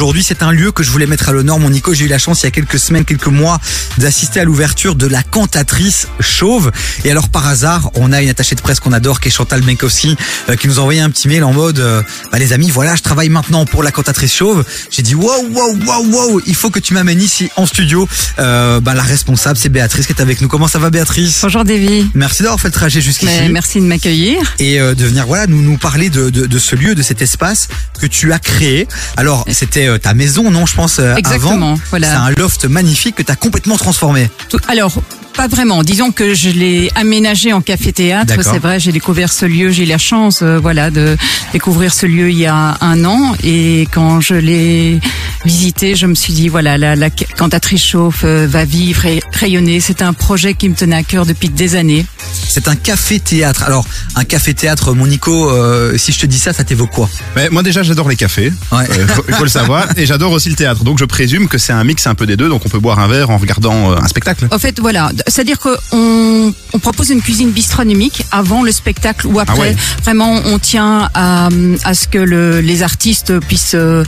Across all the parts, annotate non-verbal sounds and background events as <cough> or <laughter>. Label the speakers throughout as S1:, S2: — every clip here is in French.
S1: aujourd'hui. C'est un lieu que je voulais mettre à l'honneur. Mon Nico, j'ai eu la chance il y a quelques semaines, quelques mois, d'assister à l'ouverture de la cantatrice chauve. Et alors par hasard, on a une attachée de presse qu'on adore, qui est Chantal Menkowski, euh, qui nous a envoyé un petit mail en mode, euh, bah, les amis, voilà, je travaille maintenant pour la cantatrice chauve. J'ai dit, wow, wow, wow, wow, il faut que tu m'amènes ici en studio. Euh, bah, la responsable, c'est Béatrice qui est avec nous. Comment ça va, Béatrice?
S2: Bonjour Davy.
S1: Merci d'avoir fait le trajet jusqu'ici.
S2: Merci de m'accueillir.
S1: et euh, de venir voilà nous nous parler de, de, de ce lieu, de cet espace que tu as créé. Alors c'était euh, ta maison, non Je pense euh,
S2: Exactement,
S1: avant.
S2: voilà.
S1: C'est un loft magnifique que tu as complètement transformé.
S2: Tout- Alors, pas vraiment. Disons que je l'ai aménagé en café-théâtre. C'est vrai, j'ai découvert ce lieu. J'ai eu la chance, euh, voilà, de découvrir ce lieu il y a un an. Et quand je l'ai visité, je me suis dit, voilà, la, la cantatrice chauffe euh, va vivre et rayonner. C'est un projet qui me tenait à cœur depuis des années.
S1: C'est un café théâtre. Alors un café théâtre, mon Nico, euh, si je te dis ça, ça t'évoque quoi?
S3: Mais moi déjà j'adore les cafés,
S1: Ouais.
S3: Euh, faut- il faut le savoir, et j'adore aussi le théâtre. Donc je présume que c'est un mix un peu des deux, donc on peut boire un verre en regardant euh, un spectacle.
S2: En fait, voilà, c'est-à-dire qu'on on propose une cuisine bistronomique avant le spectacle ou après.
S3: Ah ouais.
S2: Vraiment, on tient à, à ce que le, les artistes puissent, euh,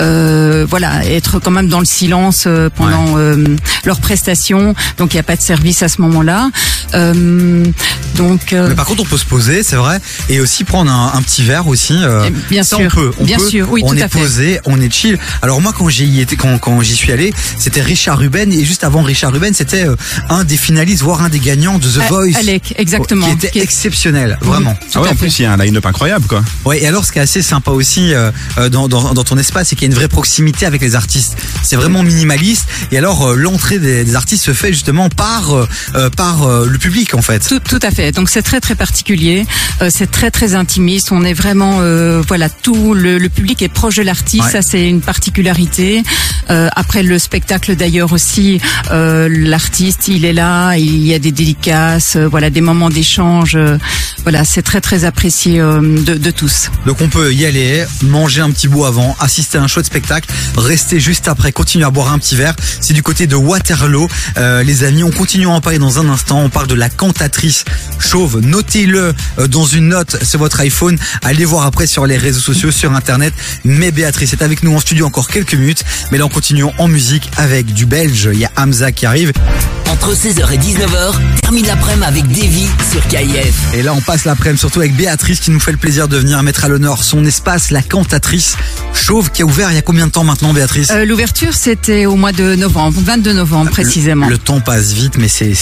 S2: euh, voilà, être quand même dans le silence euh, pendant euh, leur prestation. Donc, il n'y a pas de service à ce moment-là. Donc, euh,
S1: Mais par contre, on peut se poser, c'est vrai, et aussi prendre un, un petit verre aussi. euh,
S2: bien
S1: ça,
S2: sûr.
S1: on peut. On
S2: Bien
S1: peut.
S2: sûr, oui,
S1: on
S2: tout
S1: est
S2: à fait.
S1: posé, on est chill. Alors moi, quand j'y étais, quand, quand j'y suis allé, c'était Richard Ruben, et juste avant Richard Ruben, c'était euh, un des finalistes, voire un des gagnants de The
S2: A-
S1: Voice.
S2: Alec, exactement.
S1: Qui était
S2: Qui est-
S1: exceptionnel, vraiment.
S3: Ah ouais, en
S2: fait.
S3: plus il y a un line-up incroyable quoi.
S1: Ouais, et alors ce qui est assez sympa aussi euh, euh, dans, dans, dans ton espace, c'est qu'il y a une vraie proximité avec les artistes. C'est vraiment minimaliste. Et alors euh, l'entrée des, des artistes se fait justement par par euh, le public en fait.
S2: Tout, tout à fait. Donc c'est très très particulier. Euh, c'est très très intimiste. On est vraiment euh, voilà tout le, le public est proche de l'artiste.
S1: Ouais.
S2: Ça c'est une particularité. Euh, après le spectacle d'ailleurs aussi, euh, l'artiste il est là. Il y a des dédicaces, euh, voilà des moments d'échange. euh, voilà c'est très très apprécié de, de tous.
S1: Donc on peut y aller, manger un petit bout avant, assister à un chouette spectacle, rester juste après, continuer à boire un petit verre. C'est du côté de Waterloo, Euh, les amis. On continue à en parler dans un instant. On parle de la cantatrice chauve. Notez-le euh, dans une note sur votre iPhone. Allez voir après sur les réseaux sociaux, sur Internet. Mais Béatrice est avec nous en studio encore quelques minutes. Mais là on continue en musique avec du belge. Il y a Hamza qui arrive.
S4: Entre 16h et 19h, termine l'après-midi avec Davy sur KIF.
S1: Et là, on passe l'après-midi surtout avec Béatrice qui nous fait le plaisir de venir mettre à l'honneur son espace, la cantatrice chauve qui a ouvert il y a combien de temps maintenant, Béatrice
S2: Euh, L'ouverture c'était au mois de novembre, 22 novembre précisément.
S1: Le, le temps passe vite, mais c'est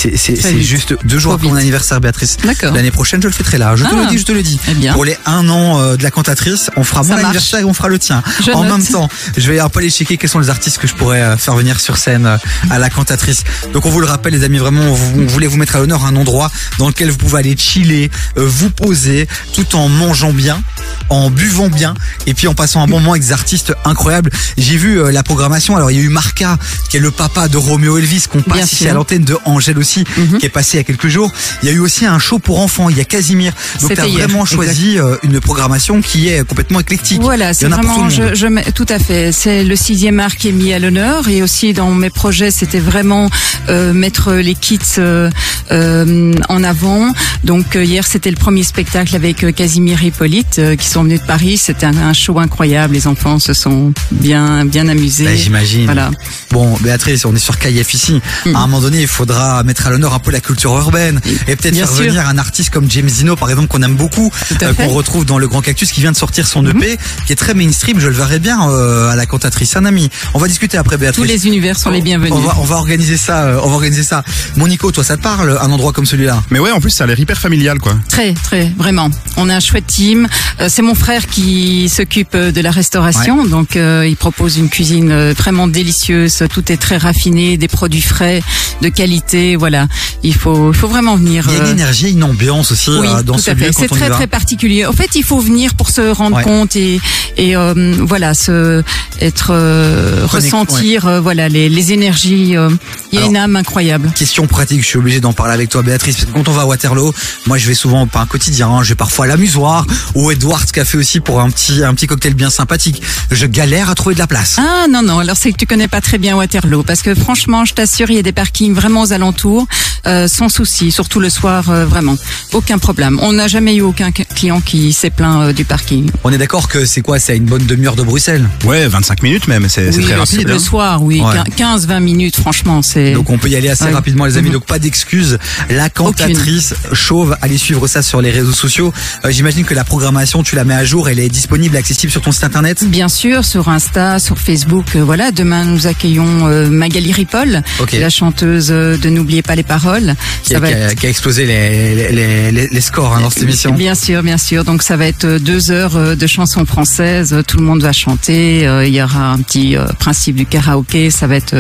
S1: juste deux jours après mon anniversaire, Béatrice.
S2: D'accord.
S1: L'année prochaine, je le fêterai là. Je te
S2: Ah.
S1: le dis, je te le dis.
S2: Eh bien.
S1: Pour les un an euh, de la cantatrice, on fera
S2: Ça
S1: mon
S2: marche.
S1: anniversaire et on fera le tien.
S2: Je
S1: en
S2: note.
S1: même temps, je vais un peu aller checker quels sont les artistes que je pourrais euh, faire venir sur scène euh, à la cantatrice. Donc on vous le rappelle, les amis, vraiment, on, voulait vous mettre à l'honneur un endroit dans lequel vous pouvez aller chiller, euh, vous poser, tout en mangeant bien, en buvant bien, et puis en passant un bon moment avec des artistes incroyables. J'ai vu euh, la programmation. Alors il y a eu Marca, qui est le papa de Romeo Elvis, qu'on passe
S2: Bien
S1: ici
S2: sûr.
S1: à l'antenne de Angèle aussi,
S2: Mhm.
S1: qui est passé il y a quelques jours. Il y a eu aussi un show pour enfants. Il y a Casimir. Donc
S2: C'était
S1: tu as
S2: hier,
S1: vraiment choisi euh, une programmation qui est complètement éclectique.
S2: Voilà, c'est vraiment,
S1: tout
S2: je, je à fait. C'est le sixième art qui est mis à l'honneur et aussi dans mes projets, c'était vraiment euh, mettre les kits euh, euh, en avant. Donc euh, hier, c'était le premier spectacle avec Casimir et Hippolyte qui sont venus de Paris. C'était un, un show incroyable. Les enfants se sont bien bien amusés.
S1: Bah, J'imagine.
S2: Voilà.
S1: Bon, Béatrice, on est sur KF ici.
S2: Mhm.
S1: À un moment donné, il faudra mettre à l'honneur un peu la culture urbaine et peut-être faire
S2: sûr.
S1: venir un artiste comme James Dino, par exemple, qu'on aime beaucoup, euh, qu'on retrouve dans le Grand Cactus, qui vient de sortir son EP, qui est très mainstream. Je le verrai bien euh, à la cantatrice, un ami. On va discuter après, Béatrice.
S2: Tous les univers sont les bienvenus.
S1: On va, on va organiser ça. euh, on va organiser ça. Mon Nico, toi, ça te parle un endroit comme celui-là?
S3: Mais ouais, en plus ça a l'air hyper familial quoi.
S2: Très, très, vraiment. On a un chouette team. Euh, c'est mon frère qui s'occupe de la restauration, donc euh, il propose une cuisine euh, vraiment délicieuse. Tout est très raffiné, des produits frais, de qualité. Voilà, il faut, il faut vraiment venir.
S1: Il y a une
S2: euh,
S1: énergie, une ambiance aussi
S2: oui,
S1: euh, dans
S2: tout
S1: ce
S2: à
S1: lieu
S2: fait.
S1: quand
S2: C'est très très particulier. En fait, il faut venir pour se rendre
S1: Ouais.
S2: compte et et euh, voilà se être euh, ressentir euh, voilà les, les énergies. euh, Il y a
S1: Alors,
S2: une âme incroyable.
S1: Question pratique, je suis obligé d'en parler avec toi Béatrice, parce que quand on va à Waterloo, moi je vais souvent, pas un quotidien, hein, je vais parfois l'amusoir, ou Edwards Café aussi pour un petit, un petit cocktail bien sympathique. Je galère à trouver de la place.
S2: Ah non non, alors c'est que tu connais pas très bien Waterloo parce que franchement, je t'assure, il y a des parkings vraiment aux alentours. Euh, sans souci, surtout le soir, euh, vraiment, aucun problème. On n'a jamais eu aucun client qui s'est plaint euh, du parking.
S1: On est d'accord que c'est quoi? C'est à une bonne demi-heure de Bruxelles?
S3: Ouais, 25 minutes même, c'est
S2: Oui,
S3: très
S2: le,
S3: rapide.
S2: le
S3: hein.
S2: soir, oui,
S1: Ouais.
S2: 15-20 minutes, franchement, c'est.
S1: Donc on peut y aller assez
S2: Ouais.
S1: rapidement les amis,
S2: Mhm.
S1: donc pas d'excuses. La cantatrice chauve, allez suivre ça sur les réseaux sociaux. Euh, J'imagine que la programmation, tu la mets à jour, elle est disponible, accessible sur ton site internet?
S2: Bien sûr, sur Insta, sur Facebook, euh, voilà. Demain, nous accueillons euh, Magali Ripoll,
S1: Ok.
S2: la chanteuse de N'oubliez pas les paroles.
S1: Qui a, qui a- qui a explosé les, les, les- les- les scores hein, dans cette émission.
S2: Bien sûr, bien sûr. Donc ça va être euh, deux heures euh, de chansons françaises. Tout le monde va chanter. Euh, Il y aura un petit principe du karaoké. Ça va être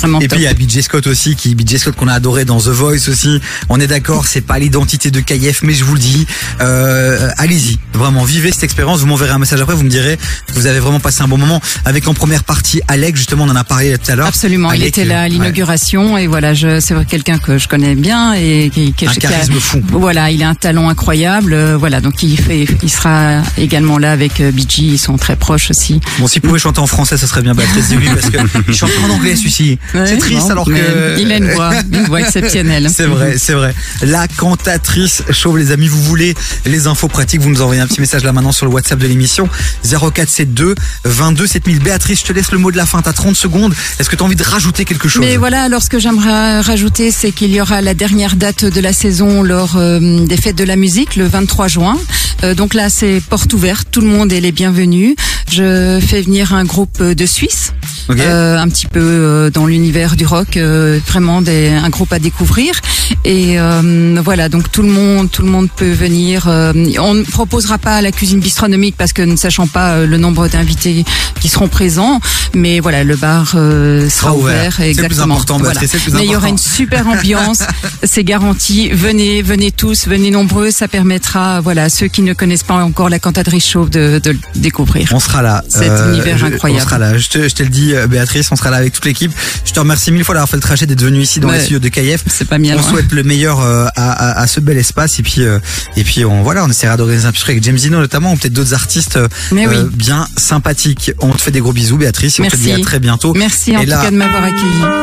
S2: vraiment
S1: Et
S2: top.
S1: puis il y a BJ Scott aussi, qui BJ Scott qu'on a adoré dans The Voice aussi. On est d'accord, c'est pas l'identité de KF, mais je vous le dis, euh, allez-y, vraiment vivez cette expérience. Vous m'enverrez un message après, vous me direz vous avez vraiment passé un bon moment. Avec en première partie Alec, justement, on en a parlé tout à l'heure.
S2: Absolument, il était là à l'inauguration et voilà, je, c'est quelqu'un que je connais bien et qui, qui,
S1: Un
S2: qui a-
S1: charisme fou.
S2: Voilà, il a un talent incroyable. euh, Voilà, donc il fait, il sera également là avec euh, BG. Ils sont très proches aussi.
S1: Bon, s'il pouvait chanter en français, ça serait bien Béatrice Début parce que <laughs> il chante en anglais celui-ci. c'est triste alors que
S2: il a une voix, <laughs> une voix exceptionnelle.
S1: C'est vrai, c'est vrai. La cantatrice chauve, les amis, vous voulez les infos pratiques, vous nous envoyez un petit message là maintenant sur le WhatsApp de l'émission 0472 22 7000. Béatrice, je te laisse le mot de la fin, t'as 30 secondes. Est-ce que tu as envie de rajouter quelque chose?
S2: Mais voilà, alors ce que j'aimerais rajouter, c'est qu'il y aura la dernière date de la saison lors euh, des fêtes de la musique, le 23 juin. Euh, donc là, c'est porte ouverte, tout le monde est les bienvenus. Je fais venir un groupe de Suisse, Euh, un petit peu euh, dans l'univers du rock, euh, vraiment des, un groupe à découvrir. Et euh, voilà, donc tout le monde, tout le monde peut venir. euh, on ne proposera pas la cuisine bistronomique parce que ne sachant pas le nombre d'invités qui seront présents, mais voilà, le bar euh, sera
S1: ouvert.
S2: ouvert.
S1: C'est le plus
S2: exactement.
S1: important,
S2: Voilà. Mais il y aura une super ambiance, <laughs> c'est garanti. Venez, venez tous, venez nombreux, ça permettra, voilà, à ceux qui ne connaissent pas encore la cantatrice chauve de, de le découvrir.
S1: On sera là.
S2: Cet univers
S1: je-
S2: incroyable.
S1: On sera là. Je te, je te le dis, euh, Béatrice, on sera là avec toute l'équipe. Je te remercie mille fois d'avoir fait le trajet, d'être venu ici dans
S2: Ouais.
S1: les studios de KF.
S2: C'est pas bien
S1: On
S2: loin.
S1: souhaite le meilleur euh, à, à, à ce bel espace et puis euh, et puis on voilà, on essaiera d'organiser un petit truc avec James Dino notamment ou peut-être d'autres artistes
S2: Mais oui.
S1: bien sympathiques. On te fait des gros bisous, Béatrice. et On te
S2: Merci.
S1: dit à très bientôt.
S2: Merci en
S1: Et
S2: tout
S1: là-
S2: cas de m'avoir accueilli.